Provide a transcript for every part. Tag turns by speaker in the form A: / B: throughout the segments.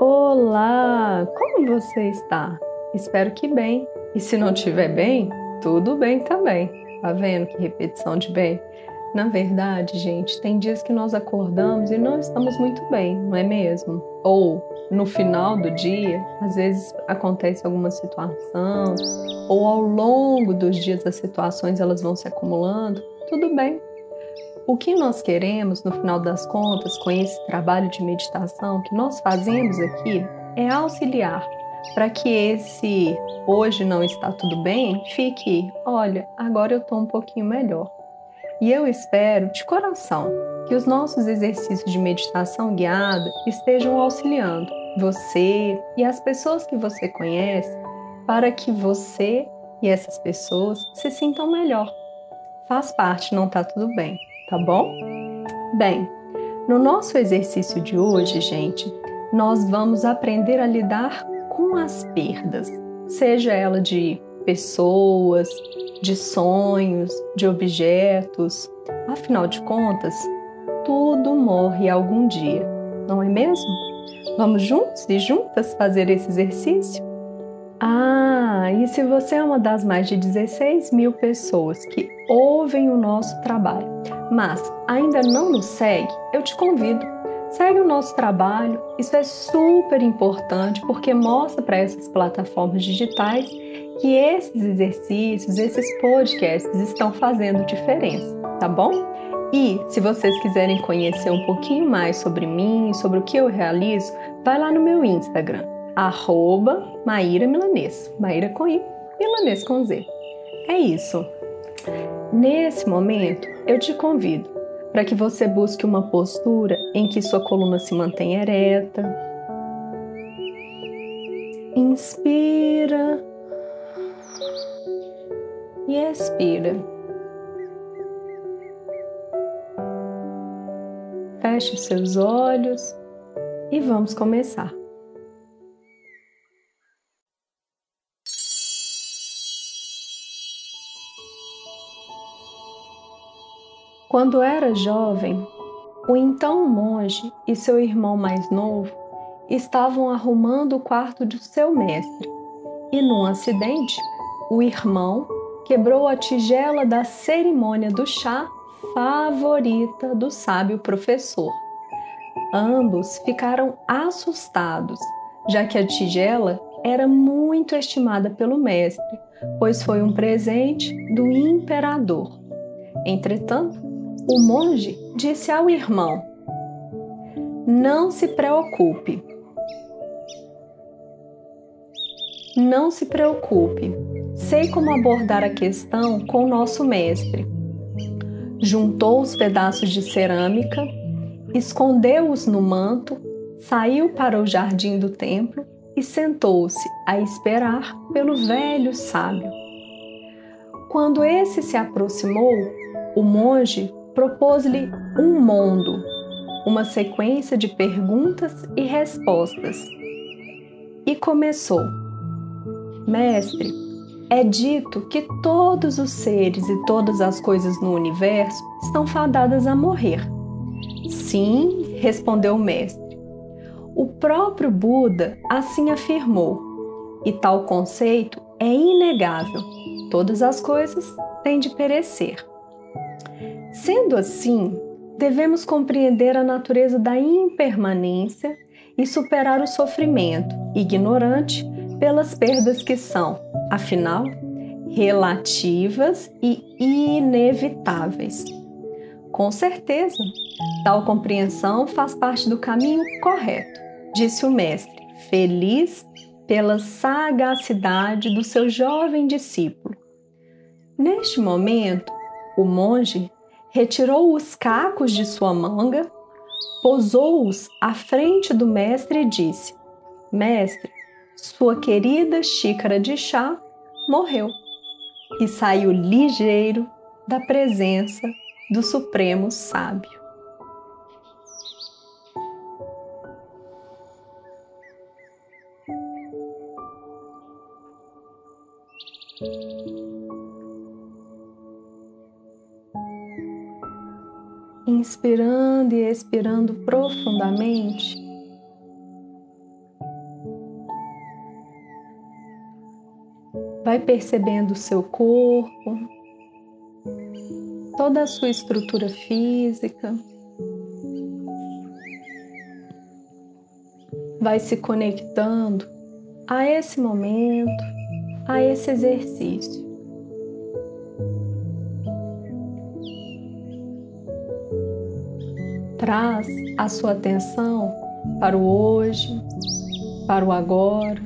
A: Olá, como você está? Espero que bem. E se não estiver bem, tudo bem também. Tá vendo que repetição de bem? Na verdade, gente, tem dias que nós acordamos e não estamos muito bem, não é mesmo? Ou no final do dia, às vezes acontece alguma situação, ou ao longo dos dias as situações elas vão se acumulando, tudo bem. O que nós queremos, no final das contas, com esse trabalho de meditação que nós fazemos aqui, é auxiliar para que esse hoje não está tudo bem fique, olha, agora eu estou um pouquinho melhor. E eu espero de coração que os nossos exercícios de meditação guiada estejam auxiliando você e as pessoas que você conhece para que você e essas pessoas se sintam melhor. Faz parte, não tá tudo bem, tá bom? Bem, no nosso exercício de hoje, gente, nós vamos aprender a lidar com as perdas, seja ela de pessoas, de sonhos, de objetos. Afinal de contas, tudo morre algum dia, não é mesmo? Vamos juntos e juntas fazer esse exercício? Ah, e se você é uma das mais de 16 mil pessoas que ouvem o nosso trabalho, mas ainda não nos segue, eu te convido. Segue o nosso trabalho, isso é super importante porque mostra para essas plataformas digitais que esses exercícios, esses podcasts estão fazendo diferença, tá bom? E se vocês quiserem conhecer um pouquinho mais sobre mim, sobre o que eu realizo, vai lá no meu Instagram, arroba Maíra Milanês, Maíra com I, Milanês com Z. É isso. Nesse momento, eu te convido para que você busque uma postura em que sua coluna se mantenha ereta. Inspira e expira. Feche os seus olhos e vamos começar. Quando era jovem, o então monge e seu irmão mais novo estavam arrumando o quarto de seu mestre e, num acidente, o irmão quebrou a tigela da cerimônia do chá favorita do sábio professor. Ambos ficaram assustados, já que a tigela era muito estimada pelo mestre, pois foi um presente do imperador. Entretanto, o monge disse ao irmão: Não se preocupe. Não se preocupe. Sei como abordar a questão com nosso mestre. Juntou os pedaços de cerâmica, escondeu-os no manto, saiu para o jardim do templo e sentou-se a esperar pelo velho sábio. Quando esse se aproximou, o monge propôs-lhe um mundo, uma sequência de perguntas e respostas. E começou: Mestre, é dito que todos os seres e todas as coisas no universo estão fadadas a morrer. Sim, respondeu o mestre. O próprio Buda assim afirmou, e tal conceito é inegável. Todas as coisas têm de perecer. Sendo assim, devemos compreender a natureza da impermanência e superar o sofrimento ignorante pelas perdas que são, afinal, relativas e inevitáveis. Com certeza, tal compreensão faz parte do caminho correto, disse o mestre, feliz pela sagacidade do seu jovem discípulo. Neste momento, o monge retirou os cacos de sua manga, posou-os à frente do mestre e disse: Mestre, sua querida xícara de chá morreu e saiu ligeiro da presença do Supremo Sábio. inspirando e expirando profundamente. Vai percebendo o seu corpo, toda a sua estrutura física. Vai se conectando a esse momento, a esse exercício. Traz a sua atenção para o hoje, para o agora.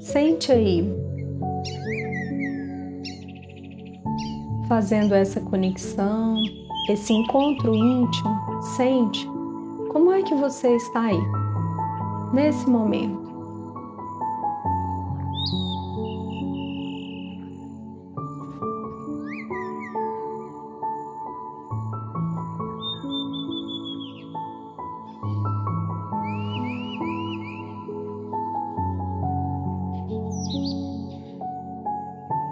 A: Sente aí, fazendo essa conexão, esse encontro íntimo, sente como é que você está aí, nesse momento.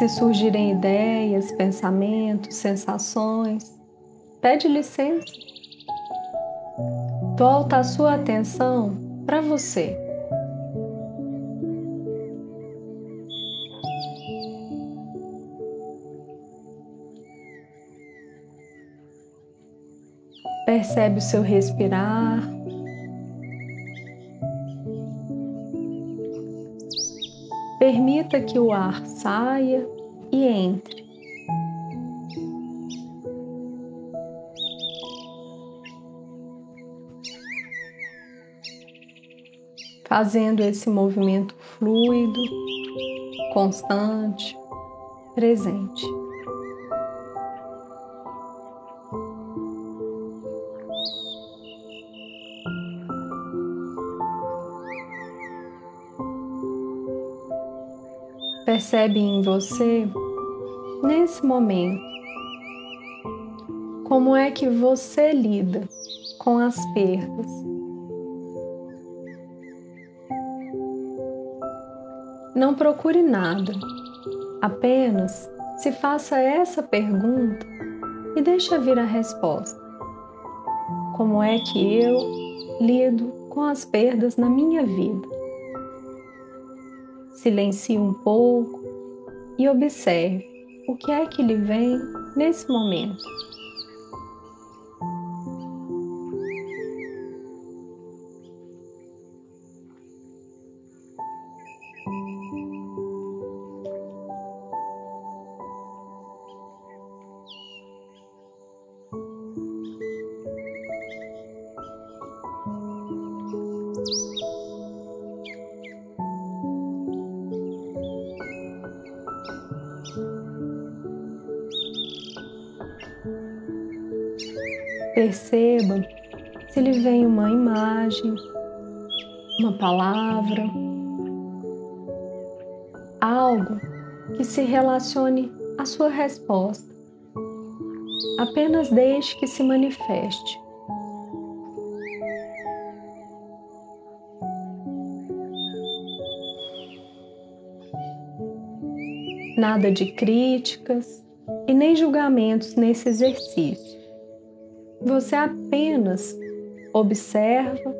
A: Se surgirem ideias, pensamentos, sensações, pede licença. Volta a sua atenção para você. Percebe o seu respirar. Permita que o ar saia e entre. Fazendo esse movimento fluido, constante, presente. Percebe em você, nesse momento, como é que você lida com as perdas. Não procure nada, apenas se faça essa pergunta e deixa vir a resposta. Como é que eu lido com as perdas na minha vida? Silencie um pouco e observe o que é que lhe vem nesse momento. Perceba se lhe vem uma imagem, uma palavra, algo que se relacione à sua resposta. Apenas deixe que se manifeste. Nada de críticas e nem julgamentos nesse exercício. Você apenas observa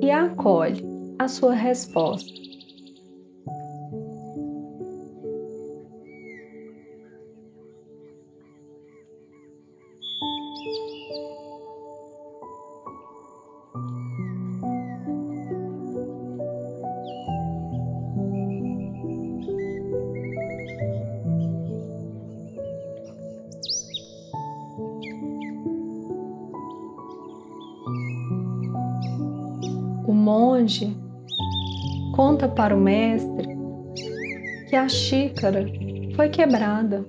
A: e acolhe a sua resposta. Monge conta para o mestre que a xícara foi quebrada.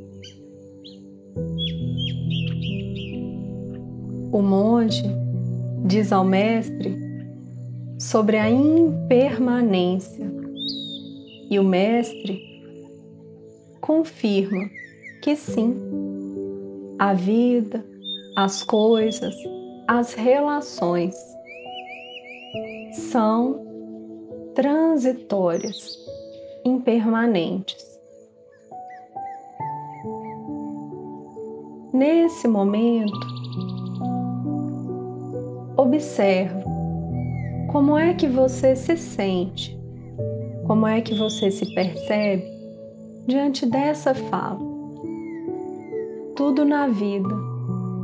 A: O monge diz ao mestre sobre a impermanência e o mestre confirma que sim, a vida, as coisas, as relações são transitórias, impermanentes. Nesse momento, observa Como é que você se sente? Como é que você se percebe diante dessa fala? Tudo na vida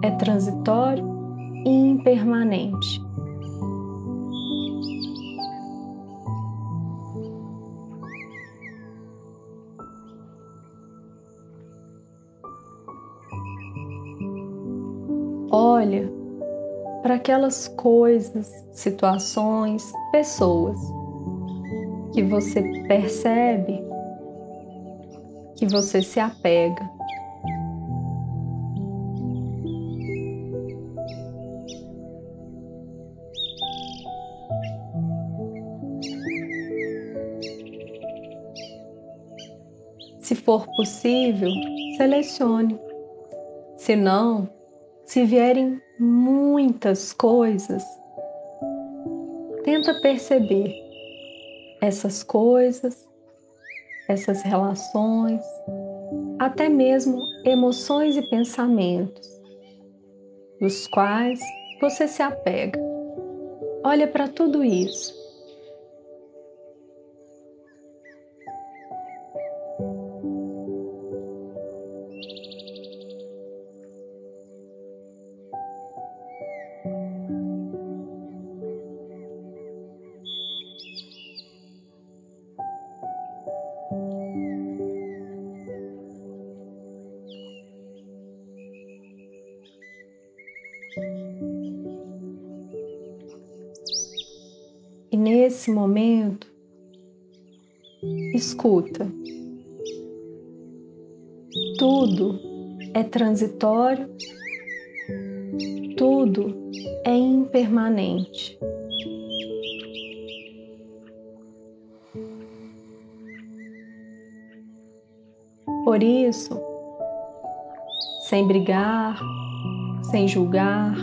A: é transitório e impermanente. Olha para aquelas coisas, situações, pessoas que você percebe que você se apega. Se for possível, selecione. Se não, se vierem muitas coisas, tenta perceber essas coisas, essas relações, até mesmo emoções e pensamentos, dos quais você se apega. Olha para tudo isso nesse momento, escuta. Tudo é transitório, tudo é impermanente. Por isso, sem brigar, sem julgar,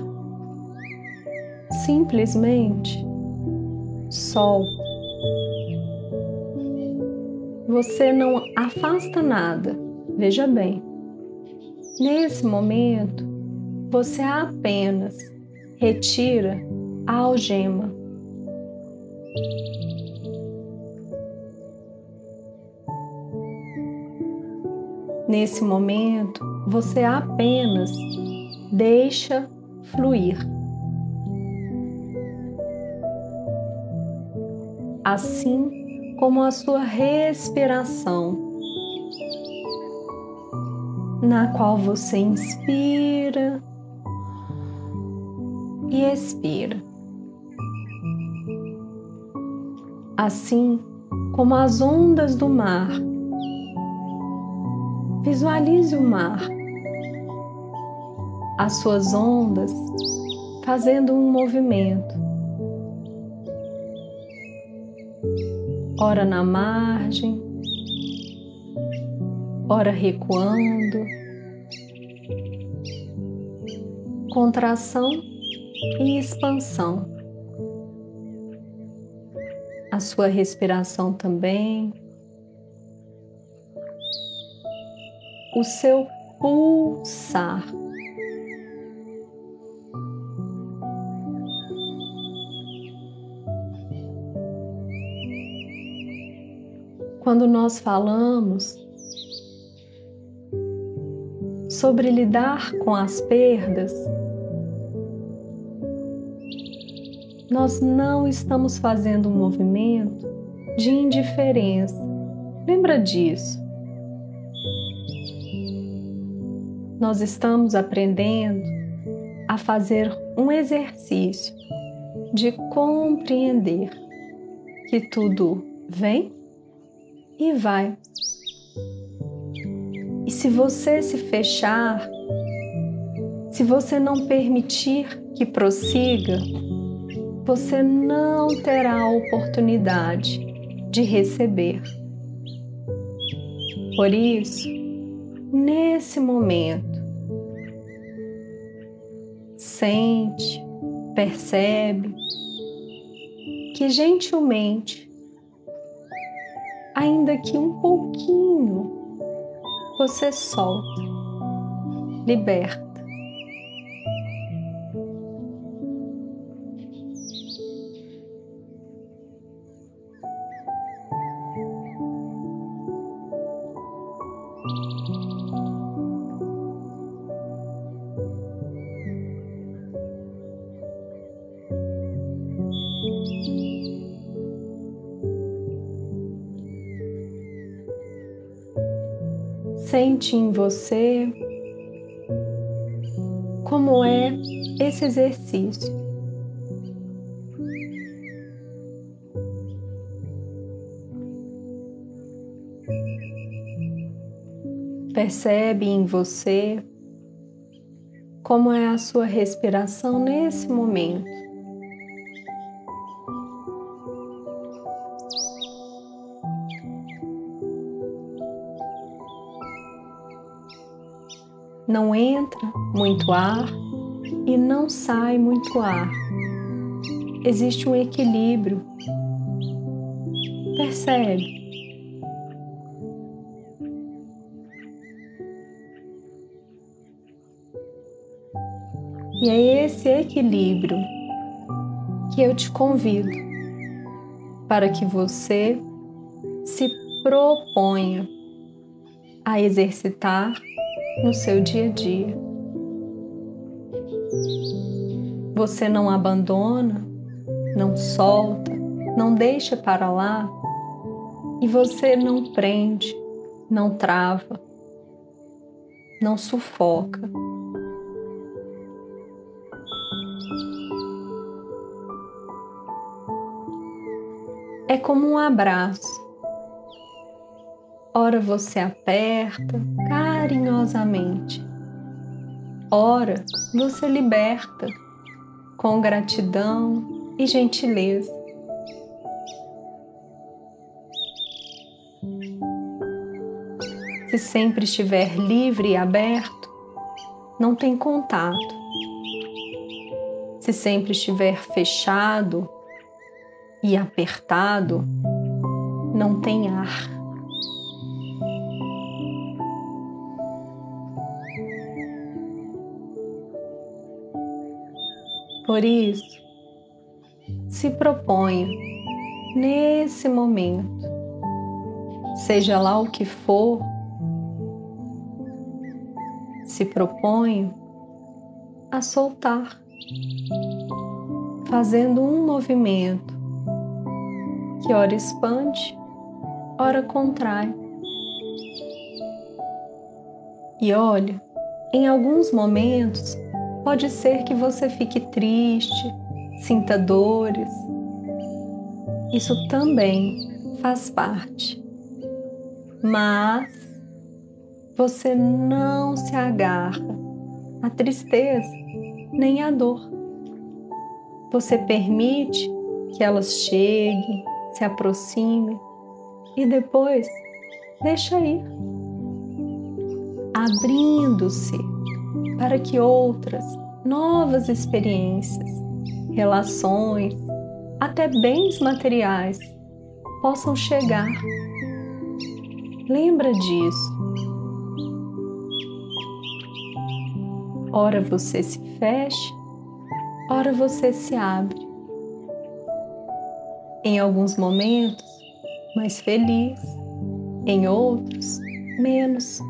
A: simplesmente sol. Você não afasta nada, veja bem. Nesse momento, você apenas retira a algema. Nesse momento, você apenas deixa fluir. Assim como a sua respiração, na qual você inspira e expira. Assim como as ondas do mar. Visualize o mar, as suas ondas fazendo um movimento ora na margem, ora recuando, contração e expansão. A sua respiração também, o seu pulsar. Quando nós falamos sobre lidar com as perdas, nós não estamos fazendo um movimento de indiferença. Lembra disso? Nós estamos aprendendo a fazer um exercício de compreender que tudo vem e vai. E se você se fechar, se você não permitir que prossiga, você não terá a oportunidade de receber. Por isso, nesse momento, sente, percebe que gentilmente ainda que um pouquinho, você solta, liberta. Sente em você como é esse exercício. Percebe em você como é a sua respiração nesse momento. Não entra muito ar e não sai muito ar. Existe um equilíbrio. Percebe? E é esse equilíbrio que eu te convido para que você se proponha a exercitar no seu dia a dia. Você não abandona, não solta, não deixa para lá e você não prende, não trava, não sufoca. é como um abraço. Ora você aperta carinhosamente, ora você liberta com gratidão e gentileza. Se sempre estiver livre e aberto, não tem contato. Se sempre estiver fechado e apertado, não tem ar. Por isso, se proponha nesse momento, seja lá o que for, se proponha a soltar, fazendo um movimento que ora expande, ora contrai. E olha, em alguns momentos pode ser que você fique triste, sinta dores. Isso também faz parte. Mas você não se agarra à tristeza nem à dor. Você permite que elas cheguem, se aproxime e depois deixa ir, abrindo-se para que outras novas experiências, relações, até bens materiais possam chegar. Lembra disso. Ora você se fecha, ora você se abre em alguns momentos mais feliz, em outros menos.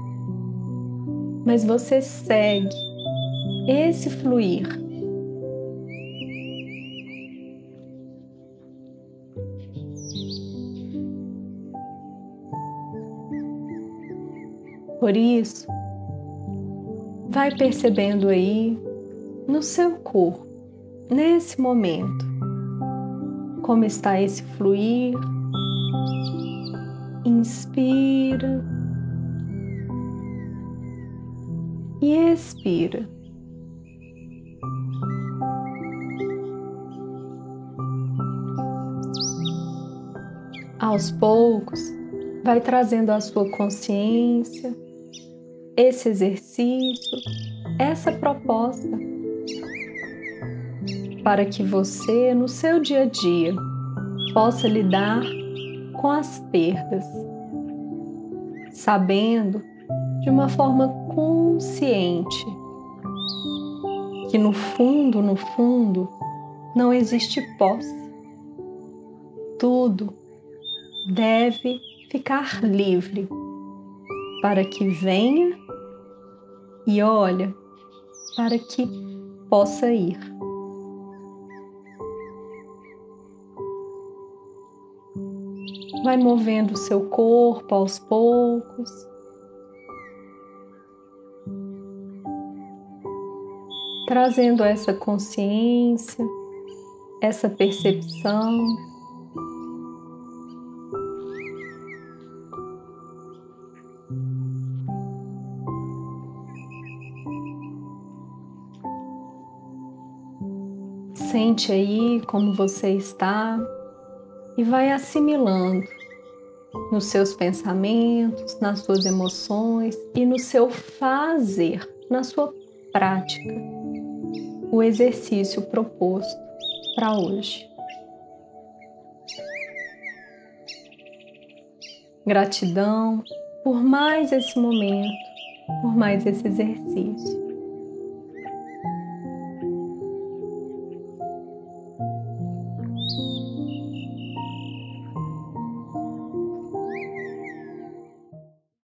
A: Mas você segue esse fluir. Por isso, vai percebendo aí no seu corpo, nesse momento, como está esse fluir. Inspira e expira. Aos poucos, vai trazendo a sua consciência, esse exercício, essa proposta para que você, no seu dia a dia, possa lidar com as perdas, sabendo de uma forma consciente que no fundo, no fundo, não existe posse. Tudo deve ficar livre para que venha e olha para que possa ir. Vai movendo o seu corpo aos poucos. Trazendo essa consciência, essa percepção. Sente aí como você está e vai assimilando nos seus pensamentos, nas suas emoções e no seu fazer, na sua prática, o exercício proposto para hoje. Gratidão por mais esse momento, por mais esse exercício.